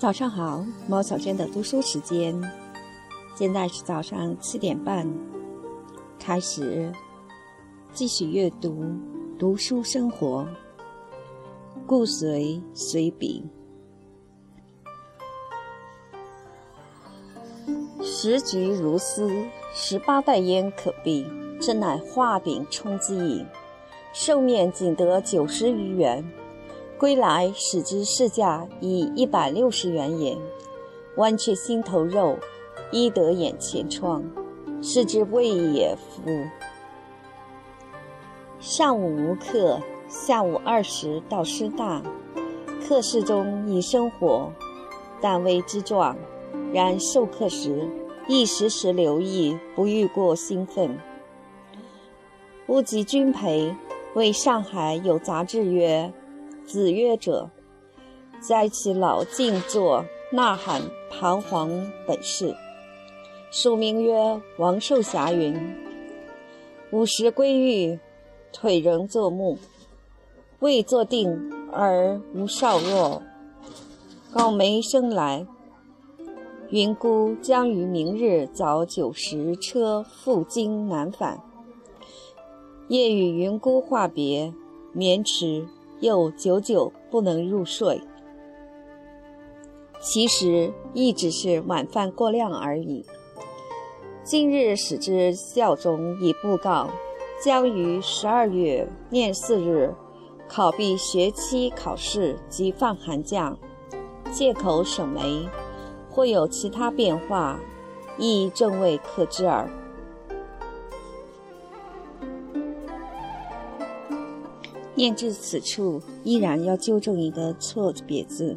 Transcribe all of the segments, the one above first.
早上好，猫小娟的读书时间，现在是早上七点半，开始继续阅读读书生活，顾随随笔，时局如斯，十八袋烟可避，真乃画饼充饥矣。寿面仅得九十余元。归来使之市价以一百六十元也，剜却心头肉，医得眼前疮，是之谓也夫。上午无课，下午二时到师大，课室中已生火，但为之状，然授课时亦时时留意，不欲过兴奋。乌及君培为上海有杂志曰。子曰者，在其老静坐，呐喊彷徨本事。署名曰王寿霞云：午时归寓，腿仍作木，未坐定而无少弱。告梅生来，云姑将于明日早九时车赴京南返。夜与云姑话别，眠迟。又久久不能入睡，其实亦只是晚饭过量而已。今日使之校中已布告，将于十二月廿四日考毕学期考试及放寒假，借口省媒，或有其他变化，亦正未可知耳。念至此处，依然要纠正一个错别字。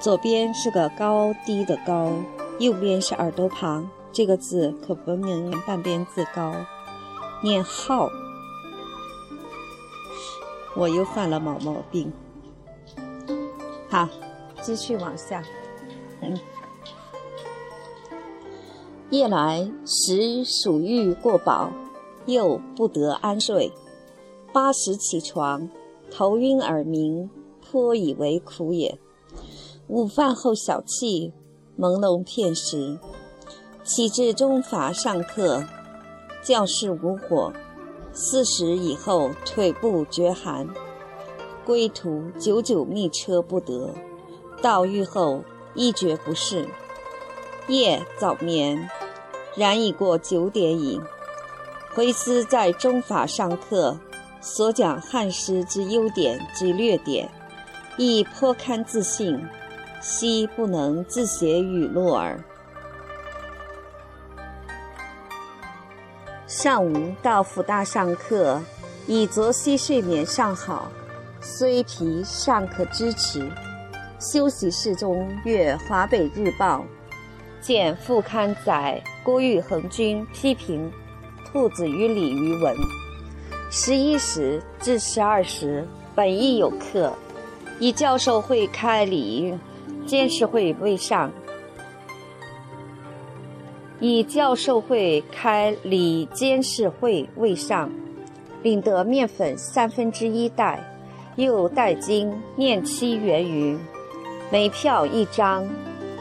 左边是个高低的高，右边是耳朵旁，这个字可不能念半边字高，念号。我又犯了毛毛病。好，继续往下。嗯，夜来时属欲过饱。又不得安睡，八时起床，头晕耳鸣，颇以为苦也。午饭后小憩，朦胧片时，起至中法上课，教室无火。四时以后，腿部觉寒，归途久久觅车不得，到寓后一觉不适。夜早眠，然已过九点矣。回思在中法上课，所讲汉诗之优点及略点，亦颇堪自信，惜不能自写语录耳。上午到辅大上课，以昨夕睡眠尚好，虽疲尚可支持。休息室中阅《华北日报》，见副刊载郭玉恒君批评。兔子与鲤鱼文，十一时至十二时本亦有课，以教授会开礼，监事会未上。以教授会开礼，监事会未上，领得面粉三分之一袋，又带金面七元余，煤票一张，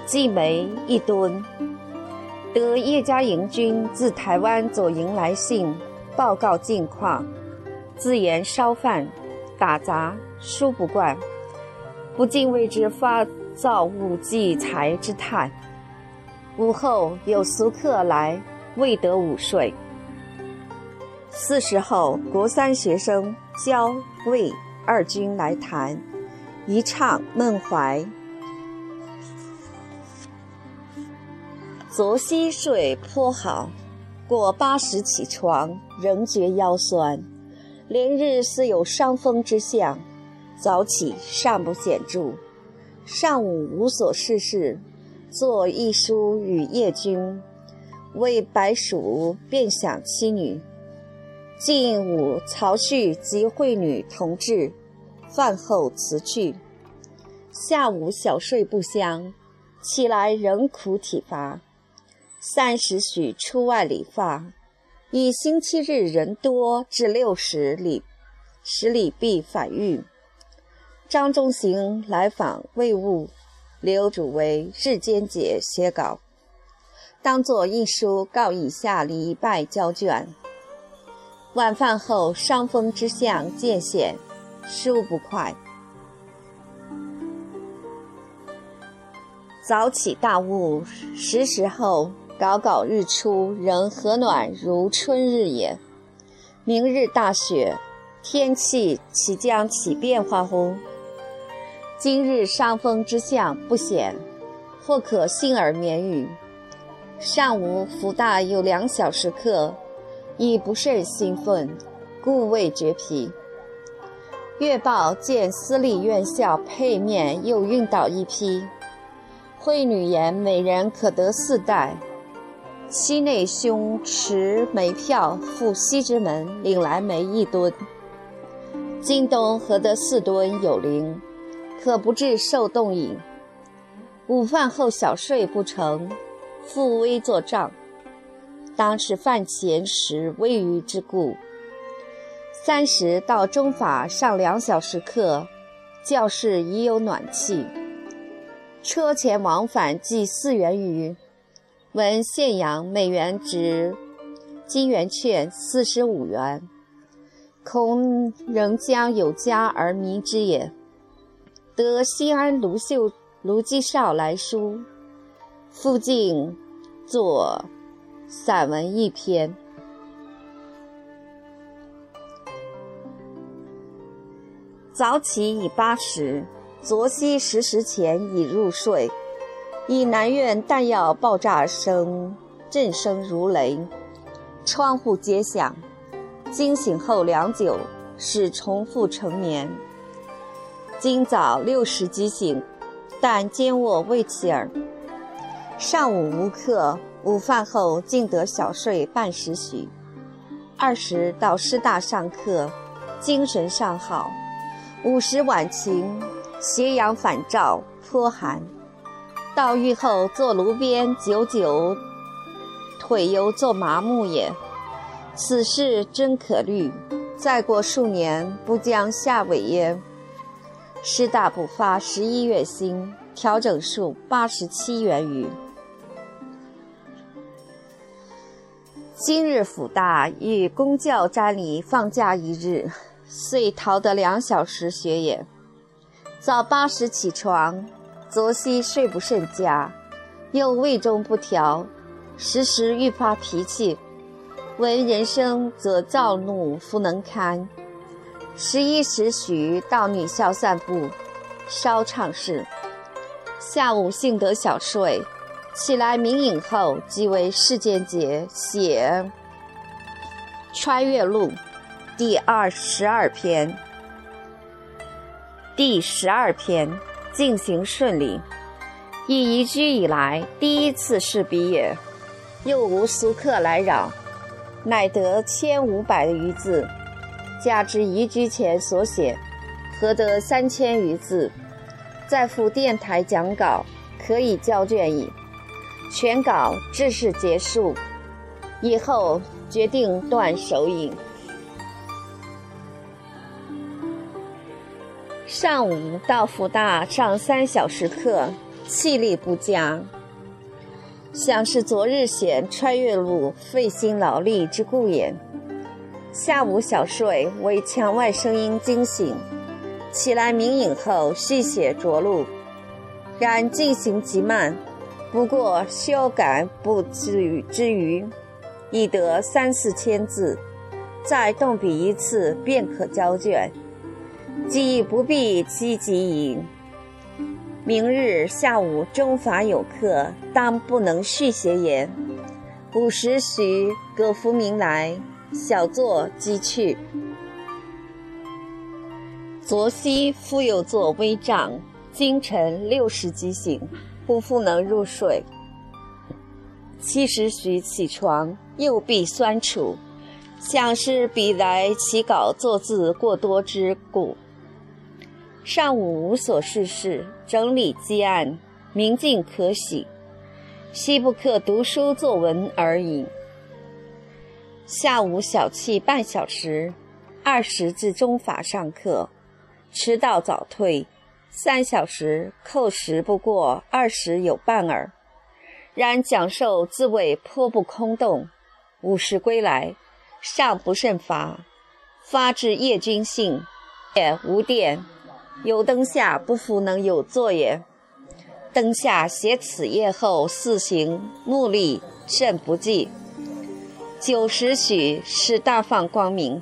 计煤一吨。得叶家营军自台湾左营来信，报告近况，自言烧饭、打杂殊不惯，不禁为之发造物祭财之叹。午后有俗客来，未得午睡。四时后，国三学生焦、魏二军来谈，一唱孟怀。昨夕睡颇好，过八时起床，仍觉腰酸，连日似有伤风之象。早起尚不显著，上午无所事事，作一书与叶君，为白鼠便想妻女。近午曹旭及惠女同至，饭后辞去。下午小睡不香，起来仍苦体乏。三时许出外理发，以星期日人多，至六时里十里必返寓。张中行来访未悟，刘主为日间节写稿，当作一书告以下礼拜交卷。晚饭后，伤风之象渐显，书不快。早起大雾，十时后，杲杲日出，仍和暖如春日也。明日大雪，天气岂将起变化乎？今日伤风之象不显，或可幸而免雨。上午福大有两小时课。已不甚兴奋，故未决皮。月报见私立院校配面又运到一批，惠女言每人可得四袋。期内兄持煤票赴西直门领来煤一吨，京东何得四吨有零，可不致受冻饮。午饭后小睡不成，复微作账。当是饭前时微余之故。三时到中法上两小时课，教室已有暖气。车钱往返计四元余。闻县阳每元值金元券四十五元，恐仍将有加而迷之也。得西安卢秀、卢继绍来书，附近作。散文一篇。早起已八时，昨夕十时前已入睡。以南院弹药爆炸声震声如雷，窗户皆响。惊醒后良久，始重复成眠。今早六时即醒，但肩卧未起耳。上午无课。午饭后竟得小睡半时许，二时到师大上课，精神尚好。午时晚晴，斜阳反照，颇寒。到狱后坐炉边，久久腿犹坐麻木也。此事真可虑。再过数年，不将下尾焉？师大补发十一月薪，调整数八十七元余。今日辅大与公教占里放假一日，遂逃得两小时学也。早八时起床，昨夕睡不甚佳，又胃中不调，时时欲发脾气。闻人声则躁怒，弗能堪。十一时许到女校散步，稍畅事。下午幸得小睡。起来明影后，即为世间节写《穿越录》第二十二篇。第十二篇进行顺利，已移居以来第一次试笔也，又无俗客来扰，乃得千五百余字，加之移居前所写，合得三千余字，再赴电台讲稿，可以交卷矣。全稿至是结束，以后决定断手影。上午到福大上三小时课，气力不佳，想是昨日写穿越路费心劳力之故也。下午小睡，为墙外声音惊醒，起来明影后续写着录，然进行极慢。不过修改不至于之余，已得三四千字，再动笔一次便可交卷，既不必积极矣。明日下午中法有课，当不能续写也。五时许葛福明来，小坐即去。昨夕复有作微帐，今晨六时即醒。不复能入睡，七时许起床，右臂酸楚，想是笔来起稿作字过多之故。上午无所事事，整理积案，明镜可喜，夕不可读书作文而已。下午小憩半小时，二十至中法上课，迟到早退，三小时扣时不过二十有半耳。然讲授自谓颇不空洞。午时归来，尚不甚乏，发至夜君信，也无电，有灯下不复能有坐也。灯下写此夜后四行目力甚不济。九时许，使大放光明。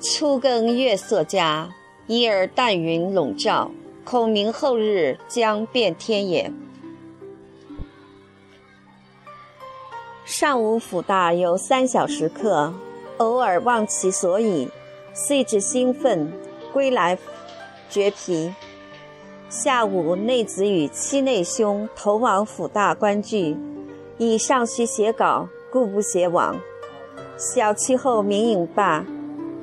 初更月色佳，一而淡云笼罩，恐明后日将变天也。上午辅大有三小时课，偶尔忘其所以，遂至兴奋，归来绝皮。下午内子与妻内兄投往府大观剧，以上需写稿。故不写往。小气后明影罢，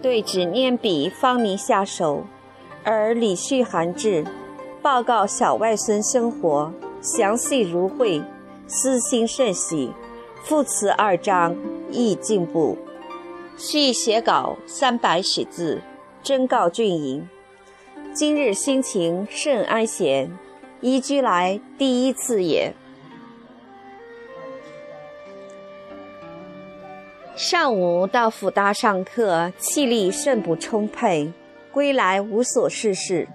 对纸念笔方迷下手。而李旭函至，报告小外孙生活详细如绘，私心甚喜。赋词二章亦进步。续写稿三百许字，真告俊莹。今日心情甚安闲，移居来第一次也。上午到辅大上课，气力甚不充沛，归来无所事事。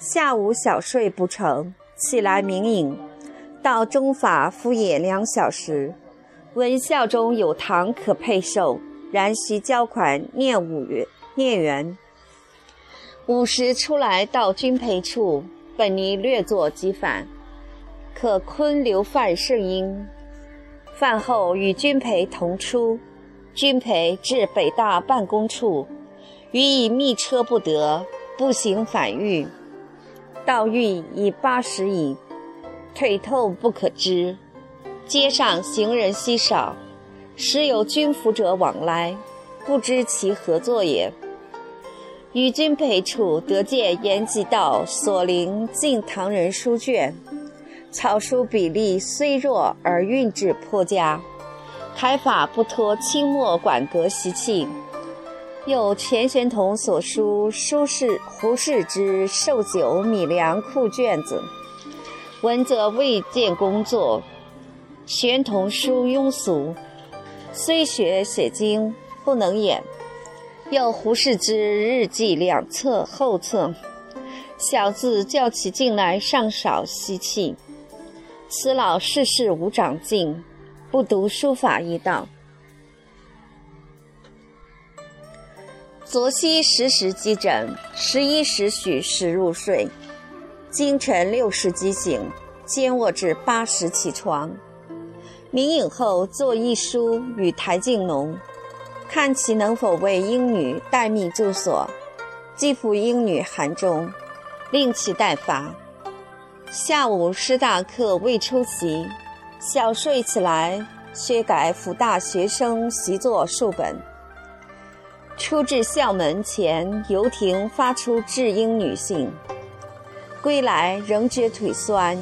下午小睡不成，起来明饮，到中法敷衍两小时。闻校中有堂可配授，然需交款念五元。念元。午时出来到军培处，本尼略作即返。可昆留饭甚殷。饭后与军培同出。君培至北大办公处，予以密车不得，步行返豫。到豫已八时矣，腿痛不可支。街上行人稀少，时有军服者往来，不知其何作也。与君培处得见延吉道所临晋唐人书卷，草书笔力虽弱，而韵致颇佳。开法不脱清末馆阁习气，有钱玄同所书书士胡适之寿酒米粮库卷子，闻则未见工作。玄同书庸俗，虽学写经不能演。又胡适之日记两册后册，小字叫其近来尚少吸气。此老世事无长进。不读书法一道。昨夕十时击枕，十一时许时入睡。今晨六时即醒，兼卧至八时起床。明影后作一书与台静农，看其能否为英女待命住所。寄付英女函中，令其代发。下午师大课未出席。小睡起来，薛改辅大学生习作数本。出至校门前，游亭发出致英女信。归来仍觉腿酸，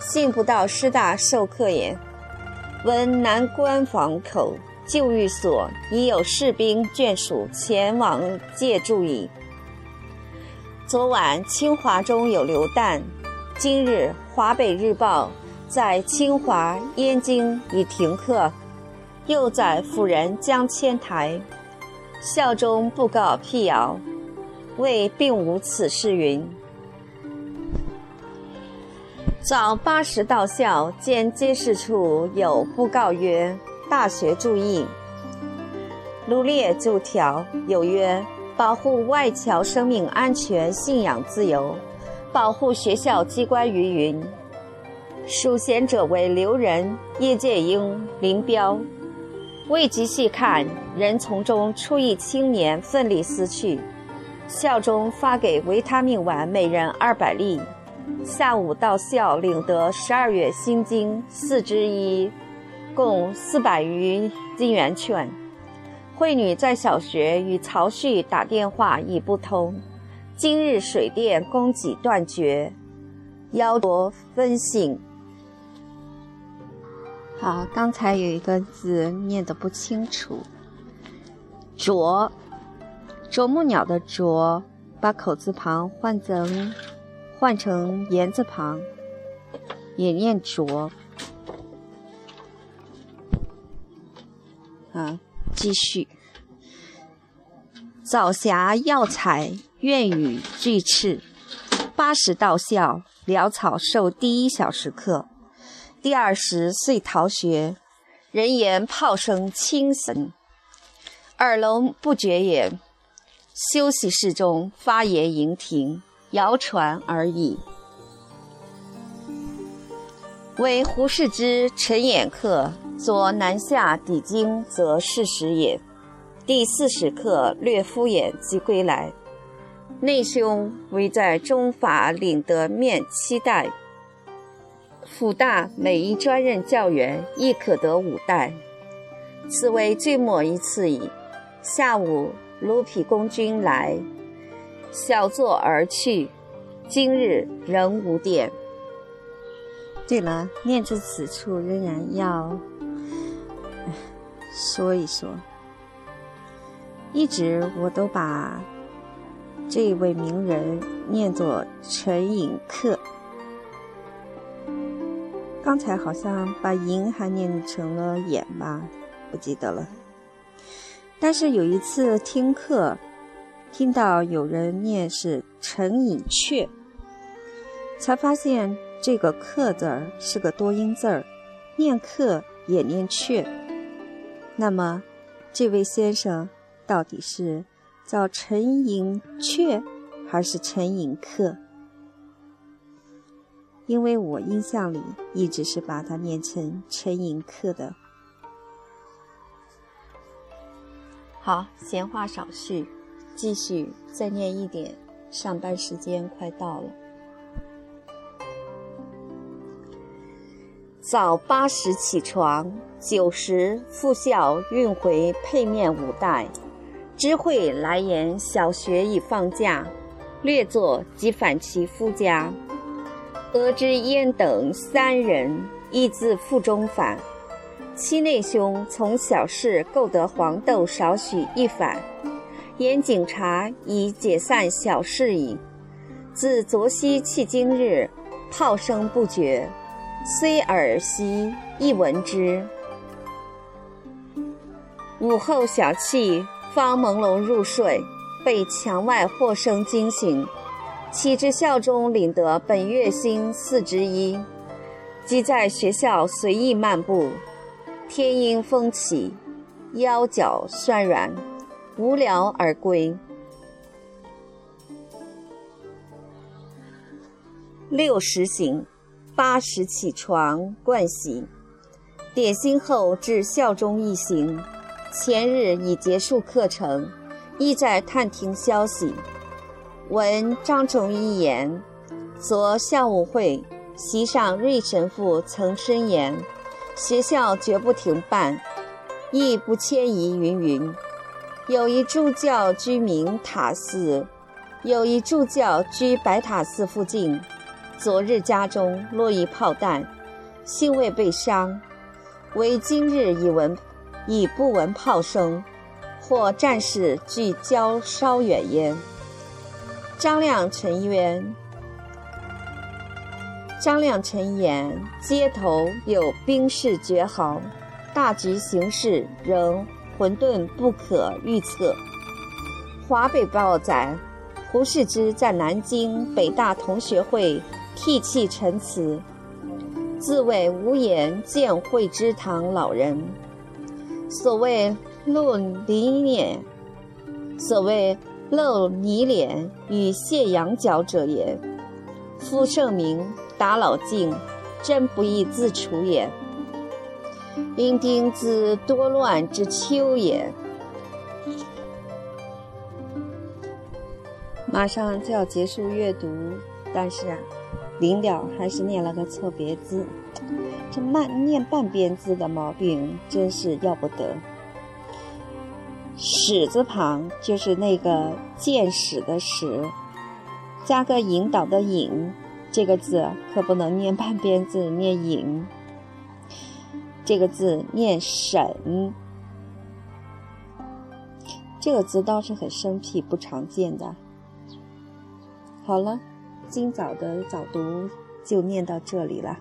信不到师大授课也。闻南关房口旧寓所已有士兵眷属前往借住矣。昨晚清华中有流弹，今日华北日报。在清华、燕京已停课，又在辅仁将迁台，校中布告辟谣，谓并无此事云。早八时到校，见街市处有布告曰：“大学注意。”卢列就条有曰：“保护外侨生命安全、信仰自由，保护学校机关于云。”属贤者为刘仁、叶剑英、林彪，未及细看，人从中出一青年奋力撕去。校中发给维他命丸每人二百粒。下午到校领得十二月新经四之一，共四百余金元券。惠女在小学与曹旭打电话已不通，今日水电供给断绝，邀夺分信。好，刚才有一个字念得不清楚。啄，啄木鸟的啄，把口字旁换成换成言字旁，也念啄。啊，继续。早霞耀彩，愿与俱赤。八十到校，潦草授第一小时课。第二时遂逃学，人言炮声清神，耳聋不觉也。休息室中发言盈庭，谣传而已。为胡适之陈演客。左南下抵京，则事实也。第四十课略敷衍即归来。内兄唯在中法领得面七代，府大每一专任教员亦可得五代，此为最末一次矣。下午卢匹公君来，小坐而去，今日仍无电。对了，念至此处，仍然要。说一说，一直我都把这位名人念作陈寅恪。刚才好像把“寅”还念成了“眼”吧，不记得了。但是有一次听课，听到有人念是陈寅恪，才发现这个“恪”字儿是个多音字儿，念“恪”也念“阙”。那么，这位先生到底是叫陈寅恪还是陈寅恪？因为我印象里一直是把它念成陈寅恪的。好，闲话少叙，继续再念一点。上班时间快到了。早八时起床，九时复校运回配面五袋。知会来言小学已放假，略作即返其夫家。得知燕等三人亦自腹中返，七内兄从小事购得黄豆少许一返，言警察已解散小事矣。自昨夕迄今日，炮声不绝。虽耳息，亦闻之。午后小憩，方朦胧入睡，被墙外或声惊醒，起至校中领得本月薪四之一，即在学校随意漫步。天阴风起，腰脚酸软，无聊而归。六时醒。八时起床，盥洗，点心后至校中一行。前日已结束课程，意在探听消息。闻张仲一言，昨校务会席上，瑞神父曾申言，学校绝不停办，亦不迁移。云云。有一助教居明塔寺，有一助教居白塔寺附近。昨日家中落一炮弹，幸未被伤。唯今日已闻，已不闻炮声，或战士俱交稍远焉。张亮陈渊，张亮陈言，街头有兵士绝壕，大局形势仍混沌不可预测。华北报载，胡适之在南京北大同学会。涕泣陈词，自谓无颜见会之堂老人。所谓露泥脸，所谓露泥脸与卸羊角者也。夫圣明达老境，真不易自处也。因丁自多乱之秋也。马上就要结束阅读，但是。临了还是念了个错别字，这慢念半边字的毛病真是要不得。史字旁就是那个见史的史，加个引导的引，这个字可不能念半边字念引，这个字念审。这个字倒是很生僻，不常见的。好了，今早的早读就念到这里了。